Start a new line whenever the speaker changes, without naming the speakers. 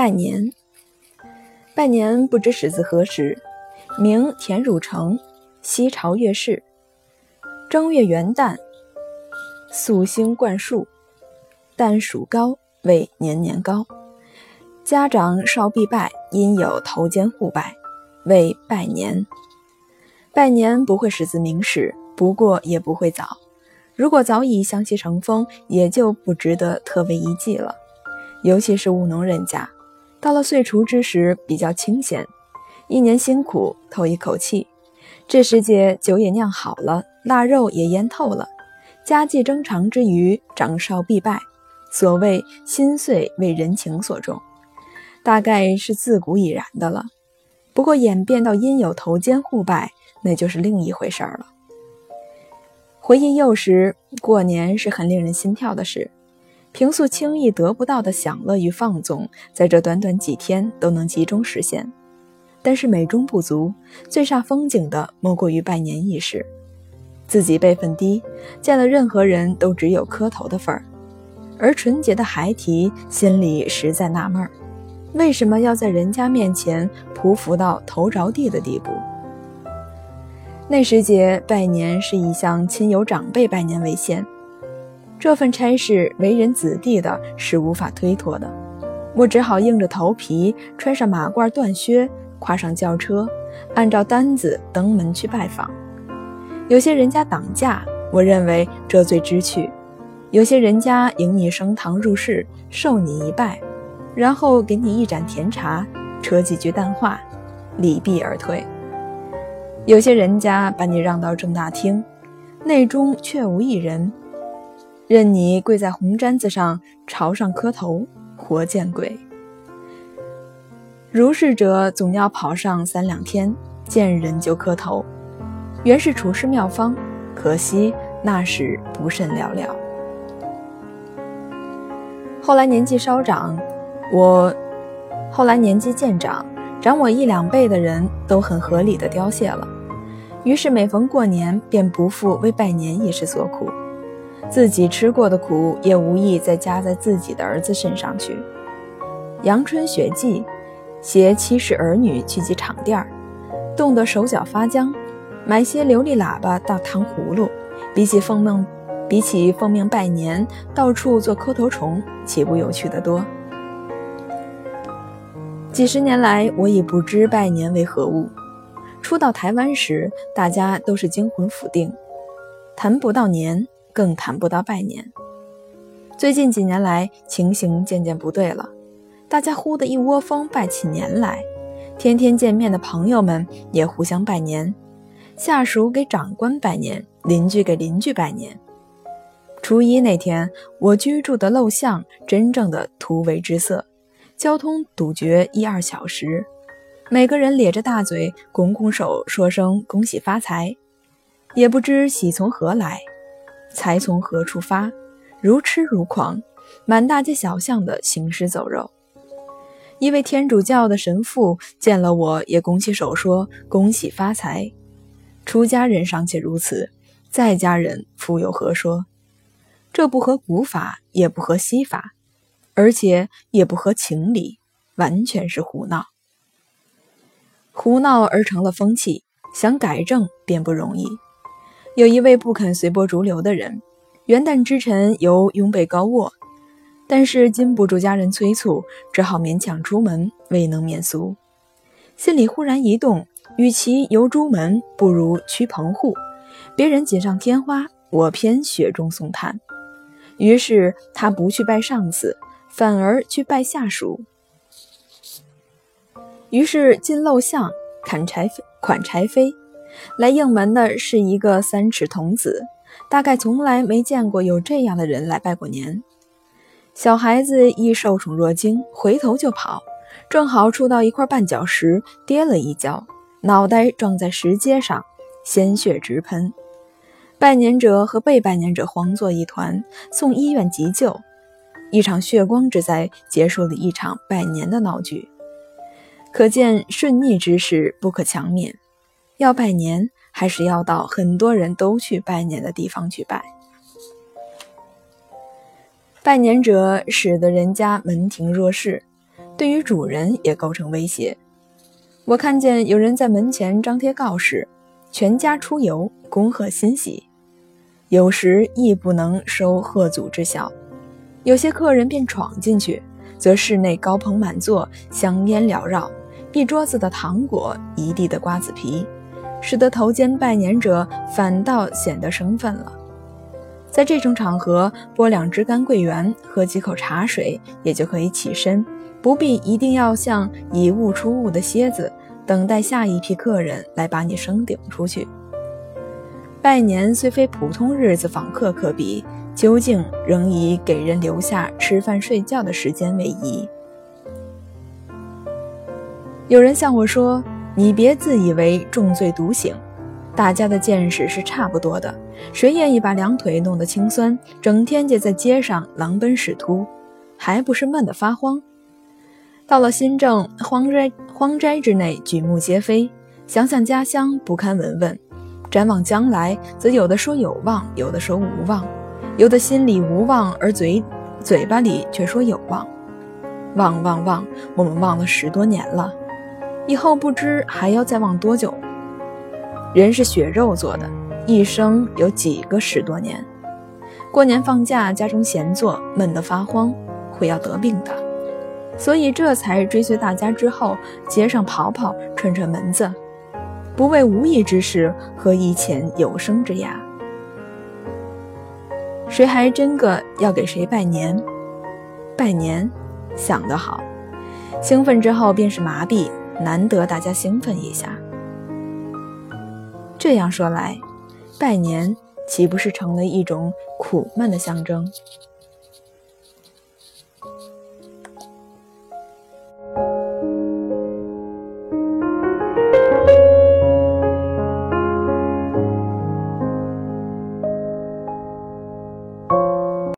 拜年，拜年不知始自何时，名田汝成，西朝月氏。正月元旦，肃星冠树，旦属高，为年年高。家长少必拜，因有头肩互拜，为拜年。拜年不会始自明时，不过也不会早。如果早已相习成风，也就不值得特为一记了。尤其是务农人家，到了岁除之时比较清闲，一年辛苦透一口气。这时节酒也酿好了，腊肉也腌透了，家计正常之余，长少必拜。所谓心碎为人情所重，大概是自古已然的了。不过演变到因有头肩互拜，那就是另一回事儿了。回忆幼时过年是很令人心跳的事。平素轻易得不到的享乐与放纵，在这短短几天都能集中实现。但是美中不足，最煞风景的莫过于拜年仪式。自己辈分低，见了任何人都只有磕头的份儿；而纯洁的孩提心里实在纳闷儿，为什么要在人家面前匍匐到头着地的地步？那时节拜年是以向亲友长辈拜年为先。这份差事，为人子弟的是无法推脱的。我只好硬着头皮，穿上马褂缎靴，跨上轿车，按照单子登门去拜访。有些人家挡驾，我认为这最知趣；有些人家迎你升堂入室，受你一拜，然后给你一盏甜茶，扯几句淡话，礼毕而退；有些人家把你让到正大厅，内中却无一人。任你跪在红毡子上朝上磕头，活见鬼！如是者总要跑上三两天，见人就磕头，原是处世妙方，可惜那时不甚了了。后来年纪稍长，我后来年纪渐长，长我一两辈的人都很合理的凋谢了，于是每逢过年，便不复为拜年一事所苦。自己吃过的苦，也无意再加在自己的儿子身上去。阳春雪季，携妻室儿女去集场店儿，冻得手脚发僵，买些琉璃喇叭当糖葫芦，比起奉命，比起奉命拜年，到处做磕头虫，岂不有趣得多？几十年来，我已不知拜年为何物。初到台湾时，大家都是惊魂甫定，谈不到年。更谈不到拜年。最近几年来，情形渐渐不对了，大家忽的一窝蜂拜起年来，天天见面的朋友们也互相拜年，下属给长官拜年，邻居给邻居拜年。初一那天，我居住的陋巷真正的突围之色，交通堵绝一二小时，每个人咧着大嘴，拱拱手，说声恭喜发财，也不知喜从何来。财从何处发？如痴如狂，满大街小巷的行尸走肉。一位天主教的神父见了我，也拱起手说：“恭喜发财。”出家人尚且如此，在家人复有何说？这不合古法，也不合西法，而且也不合情理，完全是胡闹。胡闹而成了风气，想改正便不容易。有一位不肯随波逐流的人，元旦之晨由拥被高卧，但是禁不住家人催促，只好勉强出门，未能免俗。心里忽然一动，与其游朱门，不如趋棚户。别人锦上添花，我偏雪中送炭。于是他不去拜上司，反而去拜下属。于是进陋巷，砍柴款柴扉。来应门的是一个三尺童子，大概从来没见过有这样的人来拜过年。小孩子一受宠若惊，回头就跑，正好触到一块绊脚石，跌了一跤，脑袋撞在石阶上，鲜血直喷。拜年者和被拜年者慌作一团，送医院急救。一场血光之灾结束了一场拜年的闹剧，可见顺逆之事不可强勉。要拜年，还是要到很多人都去拜年的地方去拜。拜年者使得人家门庭若市，对于主人也构成威胁。我看见有人在门前张贴告示，全家出游，恭贺新喜。有时亦不能收贺祖之效，有些客人便闯进去，则室内高朋满座，香烟缭绕，一桌子的糖果，一地的瓜子皮，使得头间拜年者反倒显得生分了。在这种场合，剥两支干桂圆，喝几口茶水，也就可以起身，不必一定要像以物出物的蝎子，等待下一批客人来把你升顶出去。拜年虽非普通日子访客可比，究竟仍以给人留下吃饭睡觉的时间为宜。有人向我说：“你别自以为重罪独醒。”大家的见识是差不多的，谁愿意把两腿弄得青酸，整天就在街上狼奔使突，还不是闷得发慌？到了新郑荒斋荒斋之内，举目皆非，想想家乡不堪闻闻，展望将来，则有的说有望，有的说无望，有的心里无望，而嘴嘴巴里却说有望，望望望，我们望了十多年了，以后不知还要再望多久。人是血肉做的，一生有几个十多年？过年放假，家中闲坐，闷得发慌，会要得病的。所以这才追随大家之后，街上跑跑，串串门子，不为无益之事，何以遣有生之涯？谁还真个要给谁拜年？拜年，想得好！兴奋之后便是麻痹，难得大家兴奋一下。这样说来，拜年岂不是成了一种苦闷的象征？